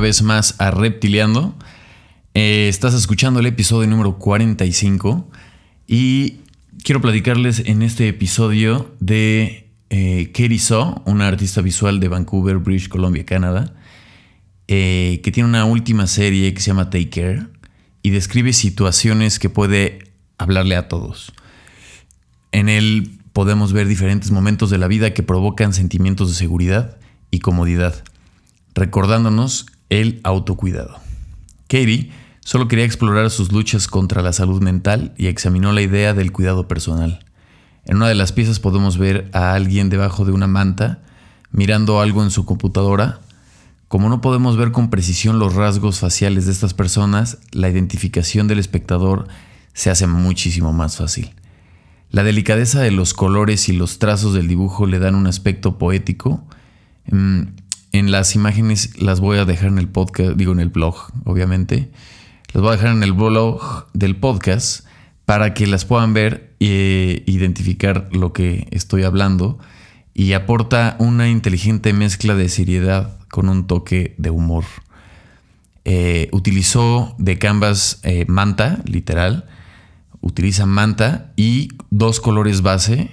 vez más a Reptiliando. Eh, estás escuchando el episodio número 45 y quiero platicarles en este episodio de eh, Katie una artista visual de Vancouver, British Columbia, Canadá, eh, que tiene una última serie que se llama Take Care y describe situaciones que puede hablarle a todos. En él podemos ver diferentes momentos de la vida que provocan sentimientos de seguridad y comodidad, recordándonos el autocuidado. Katie solo quería explorar sus luchas contra la salud mental y examinó la idea del cuidado personal. En una de las piezas podemos ver a alguien debajo de una manta mirando algo en su computadora. Como no podemos ver con precisión los rasgos faciales de estas personas, la identificación del espectador se hace muchísimo más fácil. La delicadeza de los colores y los trazos del dibujo le dan un aspecto poético. En las imágenes las voy a dejar en el podcast, digo en el blog, obviamente. Las voy a dejar en el blog del podcast para que las puedan ver e identificar lo que estoy hablando. Y aporta una inteligente mezcla de seriedad con un toque de humor. Eh, utilizó de canvas eh, manta, literal. Utiliza manta y dos colores base.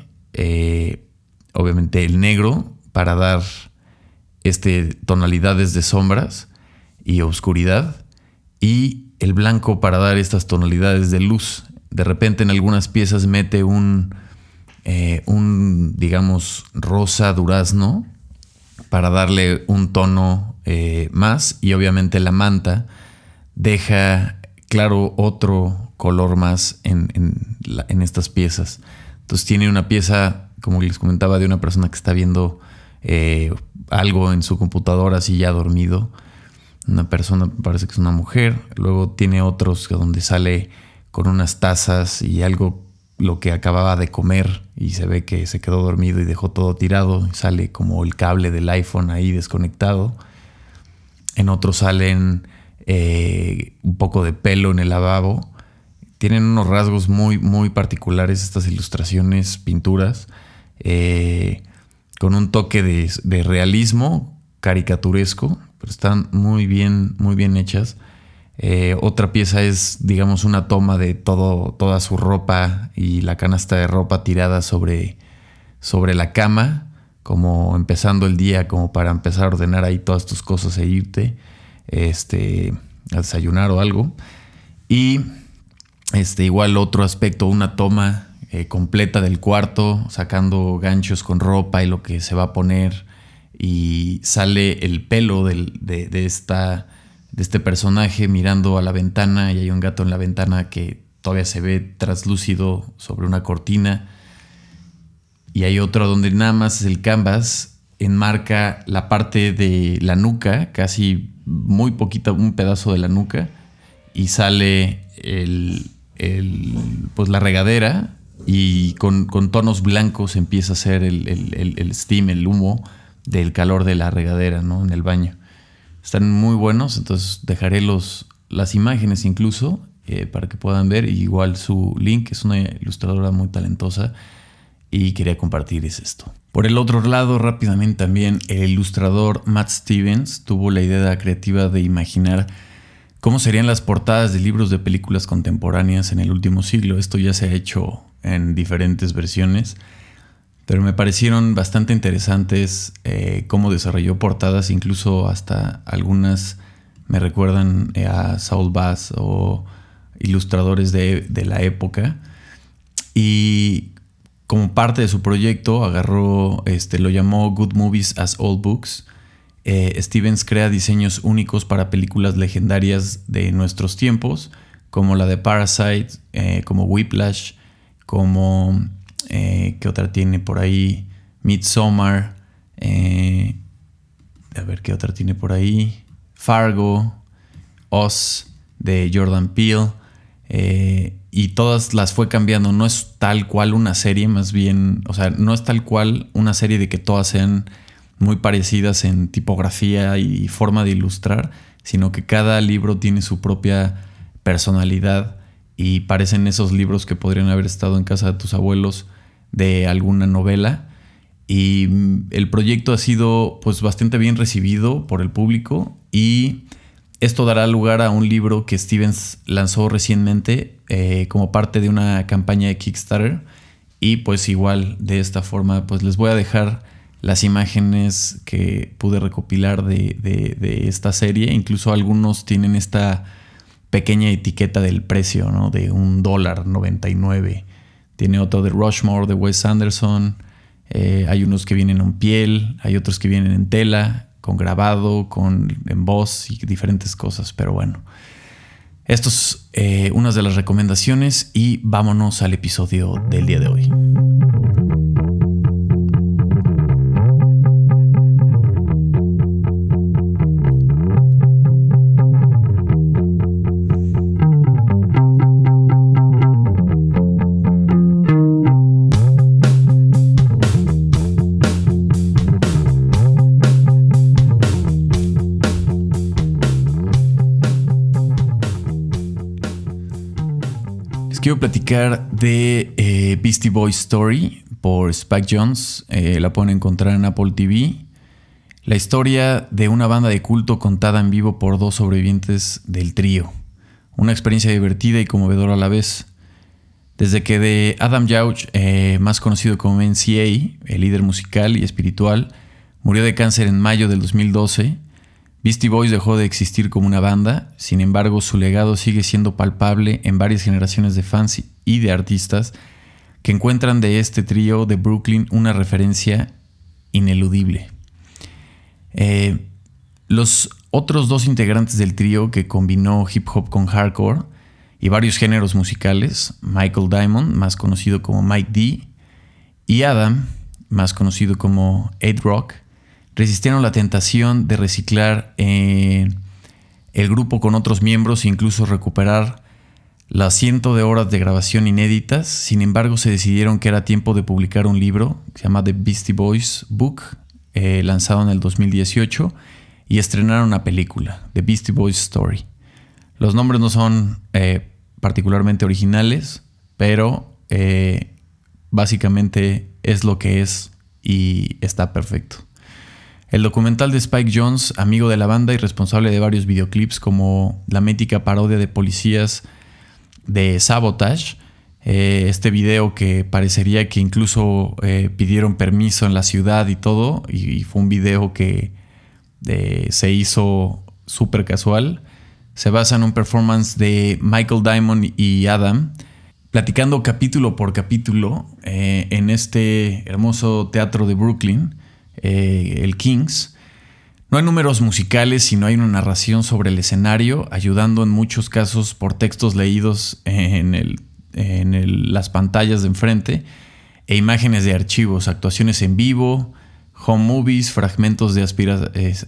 obviamente el negro para dar este, tonalidades de sombras y oscuridad y el blanco para dar estas tonalidades de luz. De repente en algunas piezas mete un, eh, un digamos, rosa durazno para darle un tono eh, más y obviamente la manta deja claro otro color más en, en, estas piezas. Entonces tiene una pieza, como les comentaba, de una persona que está viendo eh, algo en su computadora así ya dormido. Una persona, parece que es una mujer. Luego tiene otros donde sale con unas tazas y algo lo que acababa de comer y se ve que se quedó dormido y dejó todo tirado. sale como el cable del iPhone ahí desconectado. En otros salen eh, un poco de pelo en el lavabo. Tienen unos rasgos muy, muy particulares estas ilustraciones, pinturas. Eh, con un toque de, realismo caricaturesco, pero están muy bien, muy bien hechas. Eh, otra pieza es, digamos, una toma de todo, toda su ropa y la canasta de ropa tirada sobre, sobre la cama, como empezando el día, como para empezar a ordenar ahí todas tus cosas e irte este, a desayunar o algo. Y este, igual otro aspecto, una toma eh, completa del cuarto, sacando ganchos con ropa y lo que se va a poner. Y sale el pelo de, esta, de este personaje mirando a la ventana y hay un gato en la ventana que todavía se ve traslúcido sobre una cortina. Y hay otro donde nada más el canvas enmarca la parte de la nuca, casi muy poquita, un pedazo de la nuca, y sale el, pues la regadera y con, tonos blancos empieza a hacer el, steam, el humo del calor de la regadera ¿no? en el baño. Están muy buenos, entonces dejaré los, las imágenes incluso eh, para que puedan ver. igual su link es una ilustradora muy talentosa y quería compartirles esto. Por el otro lado, rápidamente también, el ilustrador Matt Stevens tuvo la idea creativa de imaginar cómo serían las portadas de libros de películas contemporáneas en el último siglo. Esto ya se ha hecho en diferentes versiones, pero me parecieron bastante interesantes eh, cómo desarrolló portadas, incluso hasta algunas me recuerdan eh, a Saul Bass o ilustradores de, la época. Y como parte de su proyecto, agarró, este, lo llamó Good Movies as Old Books. Eh, Stevens crea diseños únicos para películas legendarias de nuestros tiempos, como la de Parasite, como Whiplash, como, eh, ¿qué otra tiene por ahí? Midsommar, eh, a ver qué otra tiene por ahí, Fargo, Oz de Jordan Peele, eh, y todas las fue cambiando, no es tal cual una serie, más bien, o sea, no es tal cual una serie de que todas sean muy parecidas en tipografía y forma de ilustrar, sino que cada libro tiene su propia personalidad y parecen esos libros que podrían haber estado en casa de tus abuelos de alguna novela. Y mm, el proyecto ha sido pues bastante bien recibido por el público y esto dará lugar a un libro que Stevens lanzó recientemente eh, como parte de una campaña de Kickstarter. Y pues igual de esta forma, pues les voy a dejar las imágenes que pude recopilar de, esta serie. Incluso algunos tienen esta pequeña etiqueta del precio, ¿no? De un dólar 99. Tiene otro de Rushmore, de Wes Anderson. Eh, hay unos que vienen en piel, hay otros que vienen en tela con grabado, con en voz y diferentes cosas. Pero bueno, estos eh, unas de las recomendaciones y vámonos al episodio del día de hoy. Quiero platicar de eh, Beastie Boys Story por Spike Jones. Eh, la pueden encontrar en Apple TV. La historia de una banda de culto contada en vivo por dos sobrevivientes del trío. Una experiencia divertida y conmovedora a la vez. Desde que de Adam Yauch, eh, más conocido como NCA, el líder musical y espiritual, murió de cáncer en mayo del 2012, Beastie Boys dejó de existir como una banda, sin embargo su legado sigue siendo palpable en varias generaciones de fans y de artistas que encuentran de este trío de Brooklyn una referencia ineludible. Eh, los otros dos integrantes del trío que combinó hip hop con hardcore y varios géneros musicales, Michael Diamond, más conocido como Mike D, y Adam, más conocido como Ed Rock, resistieron la tentación de reciclar eh, el grupo con otros miembros e incluso recuperar las cientos de horas de grabación inéditas. Sin embargo, se decidieron que era tiempo de publicar un libro que se llama The Beastie Boys Book, eh, lanzado en el 2018, y estrenaron una película, The Beastie Boys Story. Los nombres no son eh, particularmente originales, pero básicamente es lo que es y está perfecto. El documental de Spike Jones, amigo de la banda y responsable de varios videoclips como la mítica parodia de policías de Sabotage, eh, este video que parecería que incluso eh, pidieron permiso en la ciudad y todo, y, fue un video que eh, se hizo súper casual, se basa en un performance de Michael Diamond y Adam, platicando capítulo por capítulo en este hermoso teatro de Brooklyn eh, el Kings. No hay números musicales, sino hay una narración sobre el escenario, ayudando en muchos casos por textos leídos en, las pantallas de enfrente e imágenes de archivos, actuaciones en vivo, home movies, fragmentos de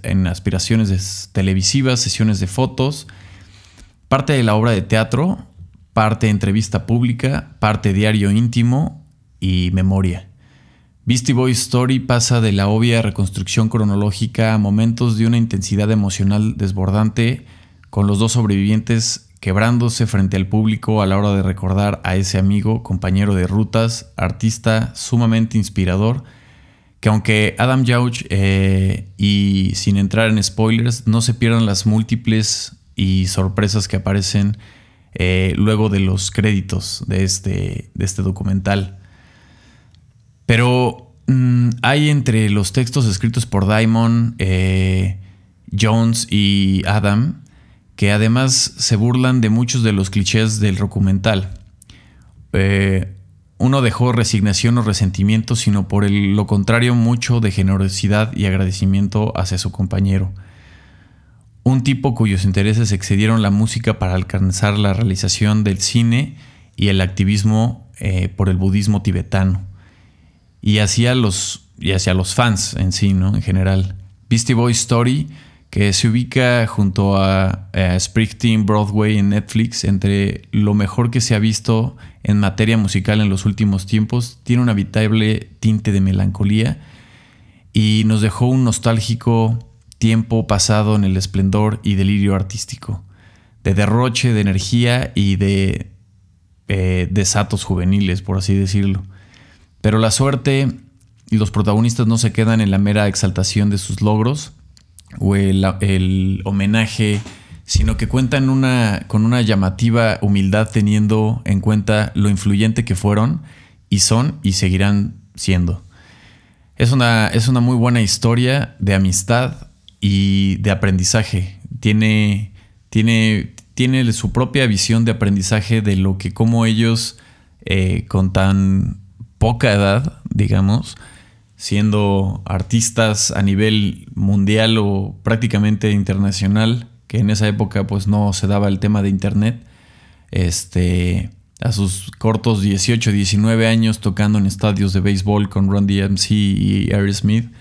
en aspiraciones televisivas, sesiones de fotos, parte de la obra de teatro, parte entrevista pública, parte diario íntimo y memoria. Beastie Boys Story pasa de la obvia reconstrucción cronológica a momentos de una intensidad emocional desbordante, con los dos sobrevivientes quebrándose frente al público a la hora de recordar a ese amigo, compañero de rutas, artista sumamente inspirador, que aunque Adam Jauch, eh, y sin entrar en spoilers, no se pierdan las múltiples y sorpresas que aparecen eh, luego de los créditos de este, de este documental. Pero mm, hay entre los textos escritos por Diamond, eh, Jones y Adam, que además se burlan de muchos de los clichés del documental. Eh, uno dejó resignación o resentimiento, sino por lo contrario mucho de generosidad y agradecimiento hacia su compañero. Un tipo cuyos intereses excedieron la música para alcanzar la realización del cine y el activismo eh, por el budismo tibetano y hacia los, y los fans en sí, ¿no? En general. Beastie Boys Story, que se ubica junto a, a Springsteen Broadway en Netflix, entre lo mejor que se ha visto en materia musical en los últimos tiempos, tiene un habitable tinte de melancolía y nos dejó un nostálgico tiempo pasado en el esplendor y delirio artístico, de derroche de energía y de eh, desatos juveniles, por así decirlo. Pero la suerte y los protagonistas no se quedan en la mera exaltación de sus logros o el, homenaje sino que cuentan una, con una llamativa humildad teniendo en cuenta lo influyente que fueron y son y seguirán siendo. Es una, es una muy buena historia de amistad y de aprendizaje. Tiene, tiene, tiene su propia visión de aprendizaje de lo que como ellos eh, con tan poca edad, digamos, siendo artistas a nivel mundial o prácticamente internacional, que en esa época pues no se daba el tema de internet, este, a sus cortos 18, 19 años tocando en estadios de béisbol con Ron DMC y Aerosmith,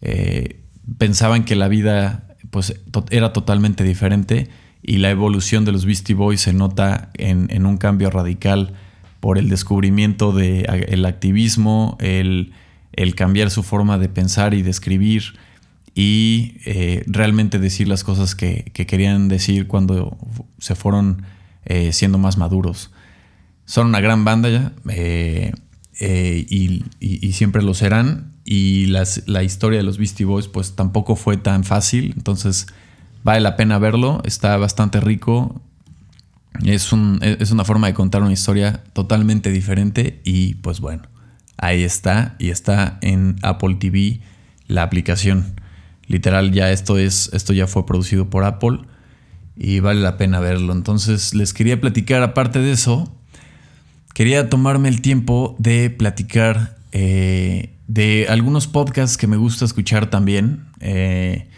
eh, pensaban que la vida pues era totalmente diferente y la evolución de los Beastie Boys se nota en, un cambio radical por el descubrimiento del activismo, el el cambiar su forma de pensar y de escribir y eh, realmente decir las cosas que, querían decir cuando se fueron eh, siendo más maduros. Son una gran banda ya eh, y, siempre lo serán. Y la historia de los Beastie Boys pues tampoco fue tan fácil, entonces vale la pena verlo, está bastante rico, es, es una forma de contar una historia totalmente diferente y pues bueno. Ahí está y está en Apple TV la aplicación. Literal ya esto es esto ya fue producido por Apple y vale la pena verlo. Entonces les quería platicar aparte de eso, quería tomarme el tiempo de platicar eh, de algunos podcasts que me gusta escuchar también. Eh,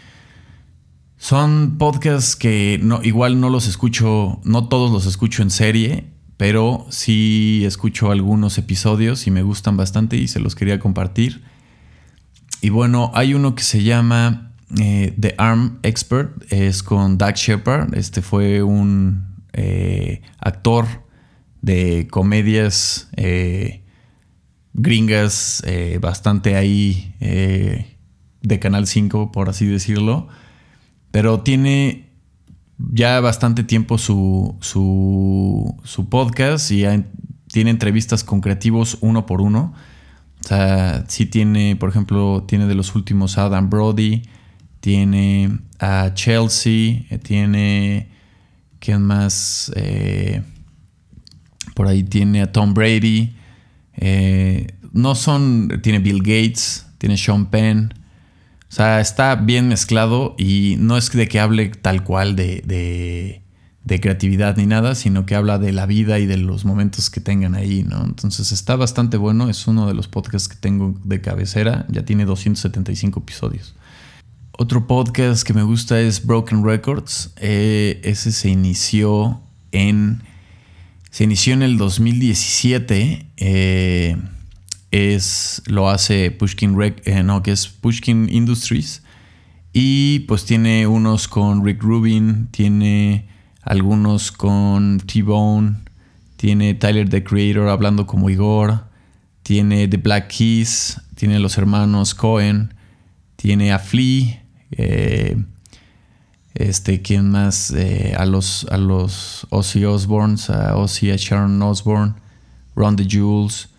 son podcasts que no, igual no los escucho, no todos los escucho en serie pero sí escucho algunos episodios y me gustan bastante y se los quería compartir. Y bueno, hay uno que se llama eh, The Arm Expert, es con Doug Shepard. Este fue un eh, actor de comedias eh, gringas, bastante ahí de Canal 5, por así decirlo. Pero tiene ya bastante tiempo su, su, podcast y tiene entrevistas con creativos uno por uno. O sea, sí tiene, por ejemplo, tiene de los últimos a Adam Brody, tiene a Chelsea, eh, tiene, ¿quién más? Eh, por ahí tiene a Tom Brady. Eh, no son, tiene Bill Gates, tiene Sean Penn. O sea, está bien mezclado y no es de que hable tal cual de, creatividad ni nada, sino que habla de la vida y de los momentos que tengan ahí, ¿no? Entonces está bastante bueno, es uno de los podcasts que tengo de cabecera, ya tiene 275 episodios. Otro podcast que me gusta es Broken Records, eh, ese se inició en... Se inició en el 2017. Eh, es, lo hace Pushkin, eh, no, que es Pushkin Industries. Y pues tiene unos con Rick Rubin, tiene algunos con T-Bone, tiene Tyler the Creator hablando como Igor, tiene The Black Keys, tiene los hermanos Cohen, tiene a Flea, eh, este, ¿quién más? Eh, a los, a los Ozzy Osbournes, a Ozzy, a Sharon Osbourne, Ron the Jules,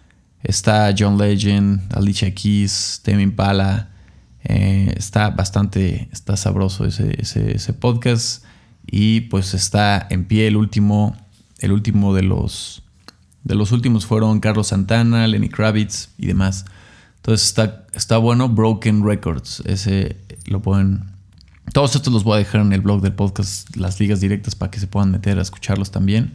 Está John Legend, Alicia Keys, Temi Impala. Eh, está bastante, está sabroso ese, ese, podcast. Y pues está en pie el último, el último de los, de los últimos fueron Carlos Santana, Lenny Kravitz y demás. Entonces está, está bueno, Broken Records. Ese lo pueden. Todos estos los voy a dejar en el blog del podcast, las ligas directas para que se puedan meter a escucharlos también.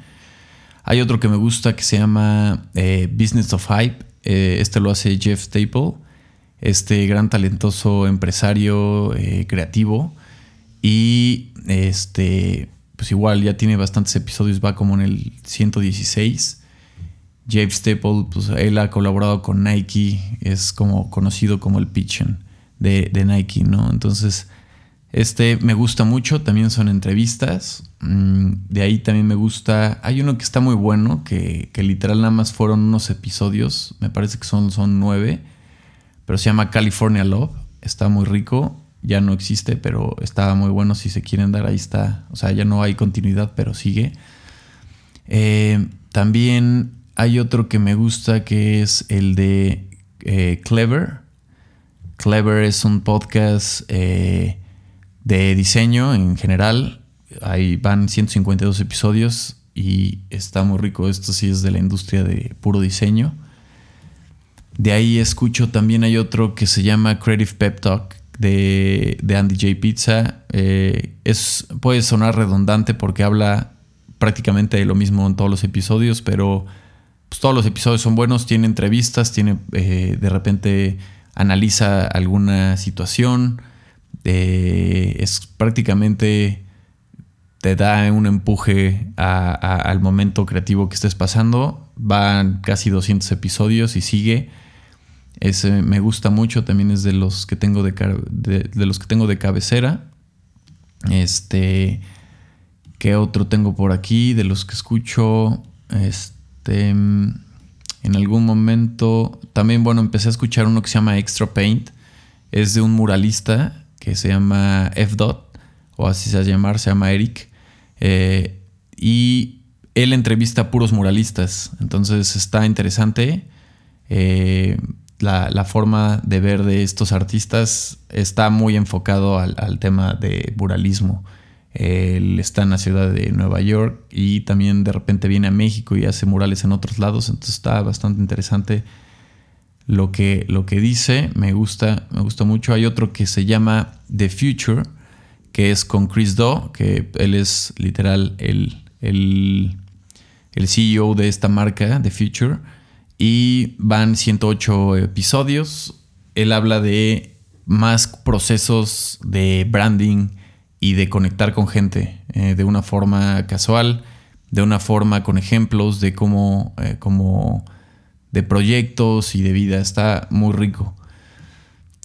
Hay otro que me gusta que se llama eh, Business of Hype. Eh, este lo hace Jeff Staple, este gran talentoso empresario eh, creativo. Y este, pues igual ya tiene bastantes episodios, va como en el 116. Jeff Staple, pues él ha colaborado con Nike, es como conocido como el pitchen de, de Nike, ¿no? Entonces, este me gusta mucho, también son entrevistas. Mm, de ahí también me gusta. Hay uno que está muy bueno, que, literal nada más fueron unos episodios, me parece que son, son nueve, pero se llama California Love. Está muy rico, ya no existe, pero estaba muy bueno. Si se quieren dar, ahí está. O sea, ya no hay continuidad, pero sigue. Eh, también hay otro que me gusta que es el de eh, Clever. Clever es un podcast. Eh, de diseño en general. Ahí van 152 episodios y está muy rico. Esto sí es de la industria de puro diseño. De ahí escucho también hay otro que se llama Creative Pep Talk de, Andy J. Pizza. Eh, es, puede sonar redundante porque habla prácticamente de lo mismo en todos los episodios, pero pues, todos los episodios son buenos. Tiene entrevistas, tiene eh, de repente analiza alguna situación. Eh, es prácticamente te da un empuje al momento creativo que estés pasando. Van casi 200 episodios y sigue. Ese me gusta mucho, también es de los que tengo de, de, los que tengo de cabecera. Este, ¿qué otro tengo por aquí? De los que escucho, este, en algún momento, también, bueno, empecé a escuchar uno que se llama Extra Paint. Es de un muralista que se llama F. Dot, o así se va llamar, se llama Eric. Eh, y él entrevista a puros muralistas, entonces está interesante. Eh, la, forma de ver de estos artistas está muy enfocado al, tema de muralismo. Él está en la ciudad de Nueva York y también de repente viene a México y hace murales en otros lados, entonces está bastante interesante lo que, lo que dice, me gusta, me gusta mucho. Hay otro que se llama The Future, que es con Chris Do, que él es literal el, el, el CEO de esta marca, The Future y van 108 episodios. Él habla de más procesos de branding y de conectar con gente eh, de una forma casual, de una forma con ejemplos de cómo, eh, de proyectos y de vida. Está muy rico.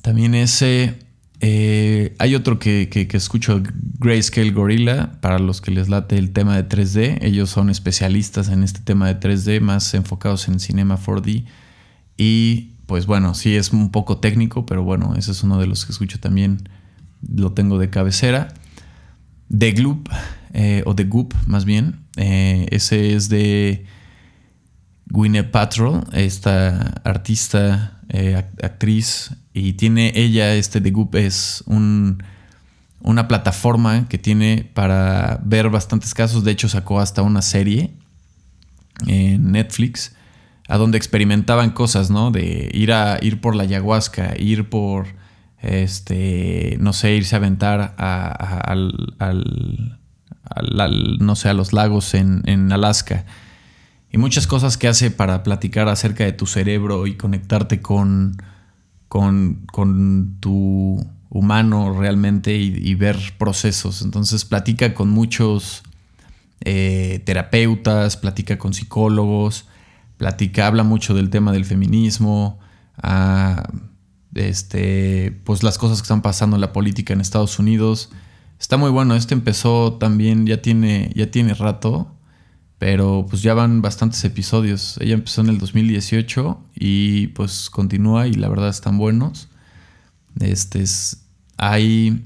También ese eh, hay otro que, que, escucho, Grayscale Gorilla, para los que les late el tema de 3D. Ellos son especialistas en este tema de 3D, más enfocados en Cinema 4D. Y pues bueno, sí es un poco técnico, pero bueno, ese es uno de los que escucho también. Lo tengo de cabecera. The Gloop, eh, o The Goop más bien. Eh, ese es de Gwyneth Patrol, esta artista, actriz y tiene ella, este The Goop es un, una plataforma que tiene para ver bastantes casos. De hecho, sacó hasta una serie en Netflix a donde experimentaban cosas, ¿no? De ir a ir por la ayahuasca, ir por este, no sé, irse a aventar al, no sé, a los lagos en, en Alaska. Y muchas cosas que hace para platicar acerca de tu cerebro y conectarte con, con, tu humano realmente y, ver procesos. Entonces platica con muchos eh, terapeutas, platica con psicólogos, platica, habla mucho del tema del feminismo, ah, este, pues las cosas que están pasando en la política en Estados Unidos. Está muy bueno. Este empezó también, ya tiene, ya tiene rato. Pero pues ya van bastantes episodios. Ella empezó en el 2018 y pues continúa y la verdad están buenos. Este es. Hay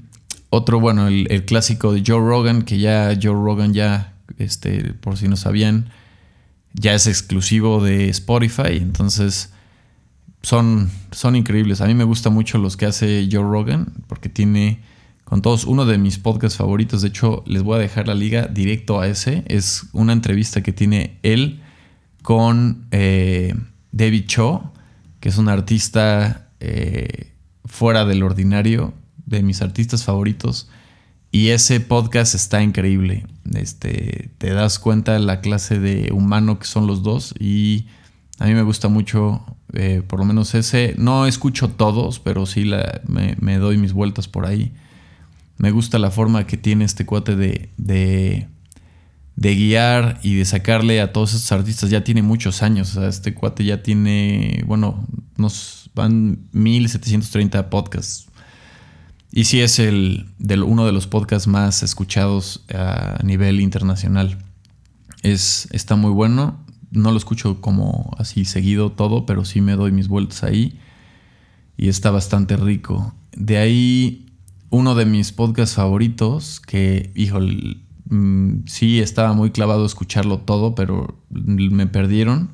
otro, bueno, el, clásico de Joe Rogan, que ya Joe Rogan ya, este, por si no sabían, ya es exclusivo de Spotify. Entonces son, son increíbles. A mí me gustan mucho los que hace Joe Rogan porque tiene con todos. Uno de mis podcasts favoritos, de hecho, les voy a dejar la liga directo a ese. Es una entrevista que tiene él con eh, David Cho, que es un artista eh, fuera del ordinario, de mis artistas favoritos. Y ese podcast está increíble. Este, te das cuenta de la clase de humano que son los dos. Y a mí me gusta mucho, eh, por lo menos ese. No escucho todos, pero sí me doy mis vueltas por ahí. Me gusta la forma que tiene este cuate de, de, guiar y de sacarle a todos estos artistas. Ya tiene muchos años. este cuate ya tiene, bueno, nos van 1730 podcasts. Y sí es el, uno de los podcasts más escuchados a nivel internacional. Es, está muy bueno. No lo escucho como así seguido todo, pero sí me doy mis vueltas ahí. Y está bastante rico. De ahí uno de mis podcasts favoritos, que, híjole, mm, sí estaba muy clavado escucharlo todo, pero me perdieron.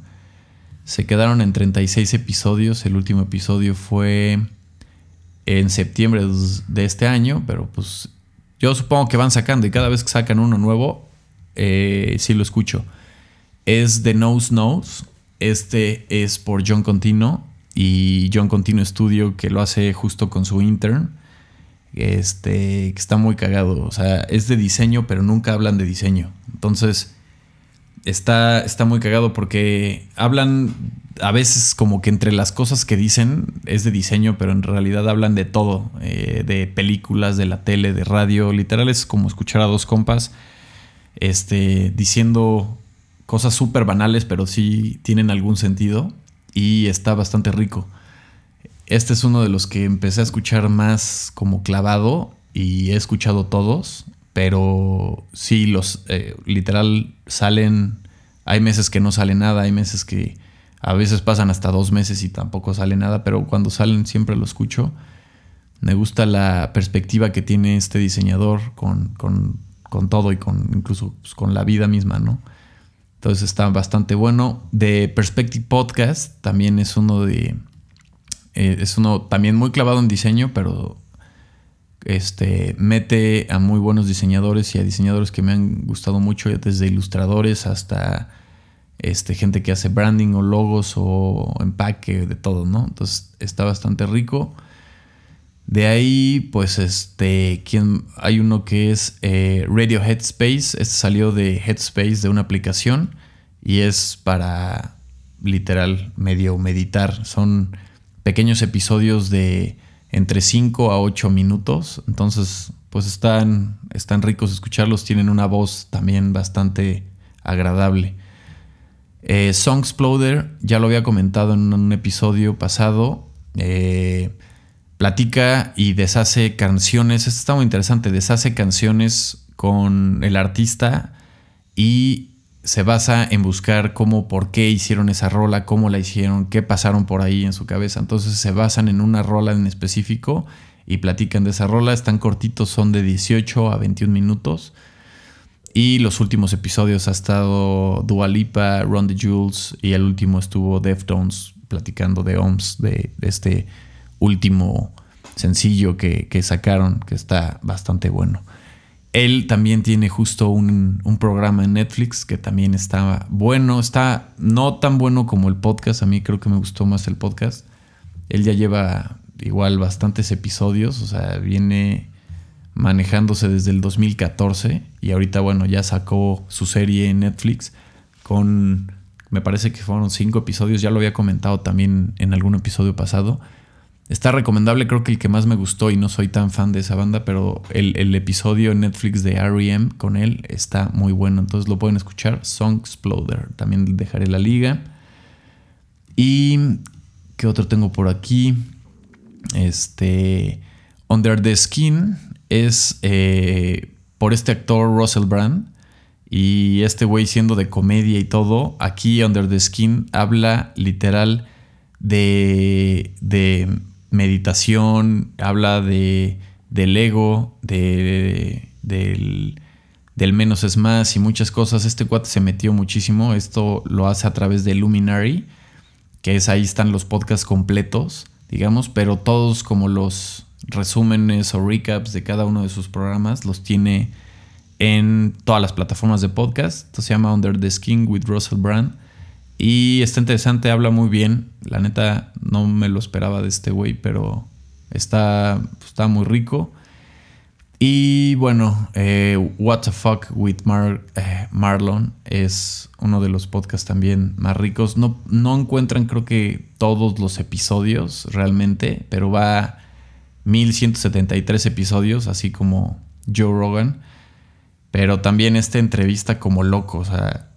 Se quedaron en 36 episodios. El último episodio fue en septiembre de este año, pero pues yo supongo que van sacando y cada vez que sacan uno nuevo, eh, sí lo escucho. Es The Nose Nose. Este es por John Contino y John Contino Studio que lo hace justo con su intern. Este, que está muy cagado. O sea, es de diseño, pero nunca hablan de diseño. Entonces, está, está muy cagado porque hablan a veces como que entre las cosas que dicen es de diseño, pero en realidad hablan de todo, eh, de películas, de la tele, de radio, literal es como escuchar a dos compas este, diciendo cosas súper banales, pero sí tienen algún sentido y está bastante rico. Este es uno de los que empecé a escuchar más como clavado y he escuchado todos, pero sí, los eh, literal salen, hay meses que no sale nada, hay meses que a veces pasan hasta dos meses y tampoco sale nada, pero cuando salen siempre lo escucho. Me gusta la perspectiva que tiene este diseñador con, todo y con incluso pues, con la vida misma, ¿no? Entonces está bastante bueno. De Perspective Podcast también es uno de. Eh, es uno también muy clavado en diseño, pero este, mete a muy buenos diseñadores y a diseñadores que me han gustado mucho, desde ilustradores hasta este, gente que hace branding o logos o empaque, de todo, ¿no? Entonces está bastante rico. De ahí, pues, este, ¿quién? hay uno que es eh, Radio Headspace. Este salió de Headspace, de una aplicación, y es para literal medio meditar. Son pequeños episodios de entre 5 a 8 minutos. Entonces, pues están, están ricos escucharlos. Tienen una voz también bastante agradable. Eh, Exploder, ya lo había comentado en un episodio pasado. Eh, platica y deshace canciones. Esto está muy interesante. Deshace canciones con el artista y se basa en buscar cómo, por qué hicieron esa rola, cómo la hicieron, qué pasaron por ahí en su cabeza. Entonces se basan en una rola en específico y platican de esa rola. Están cortitos, son de 18 a 21 minutos. Y los últimos episodios ha estado Dua Lipa, Ron the Jules y el último estuvo Deftones platicando de OMS, de, este último sencillo que, sacaron, que está bastante bueno. Él también tiene justo un, un, programa en Netflix que también está bueno. Está no tan bueno como el podcast. A mí creo que me gustó más el podcast. Él ya lleva igual bastantes episodios. O sea, viene manejándose desde el 2014 y ahorita bueno ya sacó su serie en Netflix con me parece que fueron cinco episodios ya lo había comentado también en algún episodio pasado está recomendable creo que el que más me gustó y no soy tan fan de esa banda pero el, episodio en Netflix de R.E.M. con él está muy bueno entonces lo pueden escuchar Song Exploder también dejaré la liga y qué otro tengo por aquí este Under the Skin es eh, por este actor Russell Brand. Y este güey siendo de comedia y todo, aquí Under the Skin habla literal de, de meditación, habla de, del ego, de, del, del, menos es más y muchas cosas. Este cuate se metió muchísimo. Esto lo hace a través de Luminary, que es ahí están los podcasts completos, digamos, pero todos como los resúmenes o recaps de cada uno de sus programas los tiene en todas las plataformas de podcast. Esto se llama Under the Skin with Russell Brand. Y está interesante, habla muy bien. La neta no me lo esperaba de este güey, pero está, está muy rico. Y bueno, eh, What the Fuck with eh, Marlon es uno de los podcasts también más ricos. No, no encuentran creo que todos los episodios realmente, pero va 1173 episodios, así como Joe Rogan. Pero también esta entrevista como loco, o sea,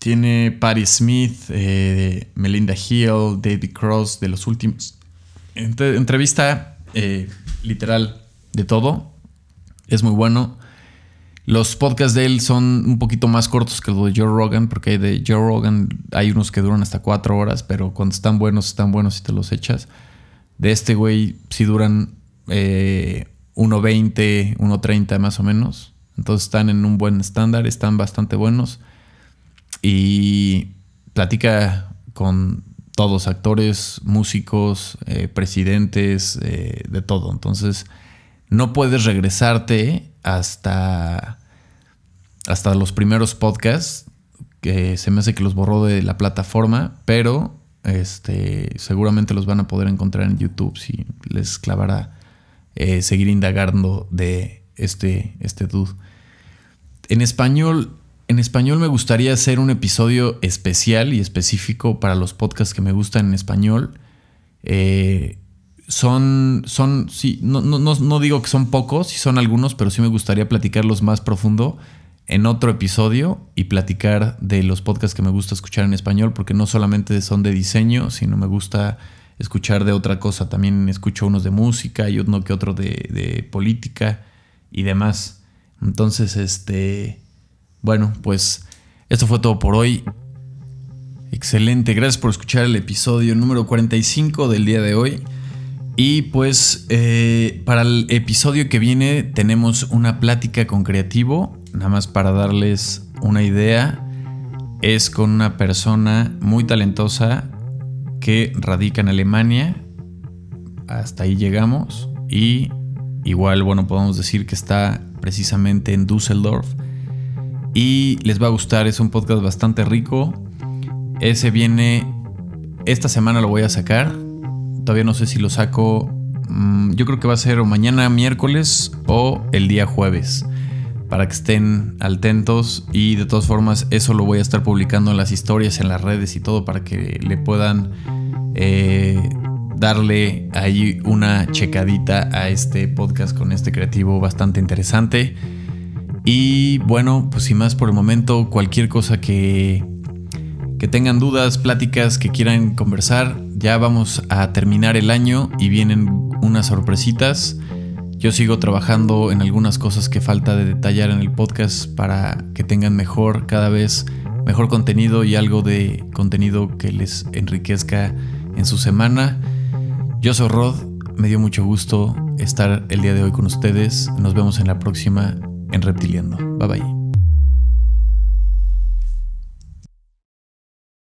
tiene Patti Smith, eh, Melinda Hill, David Cross, de los últimos. entrevista eh, literal de todo. Es muy bueno. Los podcasts de él son un poquito más cortos que los de Joe Rogan, porque de Joe Rogan hay unos que duran hasta cuatro horas, pero cuando están buenos, están buenos si te los echas. De este güey sí duran eh, 1.20, 1.30 más o menos. Entonces están en un buen estándar, están bastante buenos. Y platica con todos, actores, músicos, eh, presidentes, eh, de todo. Entonces no puedes regresarte hasta, hasta los primeros podcasts, que se me hace que los borró de la plataforma, pero este, seguramente los van a poder encontrar en YouTube si les clavará eh, seguir indagando de este, este dude. En español, en español me gustaría hacer un episodio especial y específico para los podcasts que me gustan en español. Eh, son, son, sí, no, no, no, digo que son pocos, sí son algunos, pero sí me gustaría platicarlos más profundo en otro episodio y platicar de los podcasts que me gusta escuchar en español, porque no solamente son de diseño, sino me gusta escuchar de otra cosa. También escucho unos de música y uno que otro de, de política y demás. Entonces, este, bueno, pues esto fue todo por hoy. Excelente, gracias por escuchar el episodio número 45 del día de hoy. Y pues eh, para el episodio que viene tenemos una plática con creativo, nada más para darles una idea. Es con una persona muy talentosa que radica en Alemania. Hasta ahí llegamos. Y igual, bueno, podemos decir que está precisamente en Düsseldorf. Y les va a gustar, es un podcast bastante rico. Ese viene, esta semana lo voy a sacar Todavía no sé si lo saco. Mm, yo creo que va a ser mañana miércoles o el día jueves. Para que estén atentos. Y de todas formas, eso lo voy a estar publicando en las historias, en las redes y todo. Para que le puedan eh, darle ahí una checadita a este podcast con este creativo bastante interesante. Y bueno, pues sin más por el momento, cualquier cosa que que tengan dudas, pláticas, que quieran conversar. Ya vamos a terminar el año y vienen unas sorpresitas. Yo sigo trabajando en algunas cosas que falta de detallar en el podcast para que tengan mejor, cada vez mejor contenido y algo de contenido que les enriquezca en su semana. Yo soy Rod, me dio mucho gusto estar el día de hoy con ustedes. Nos vemos en la próxima en Reptiliendo. Bye bye.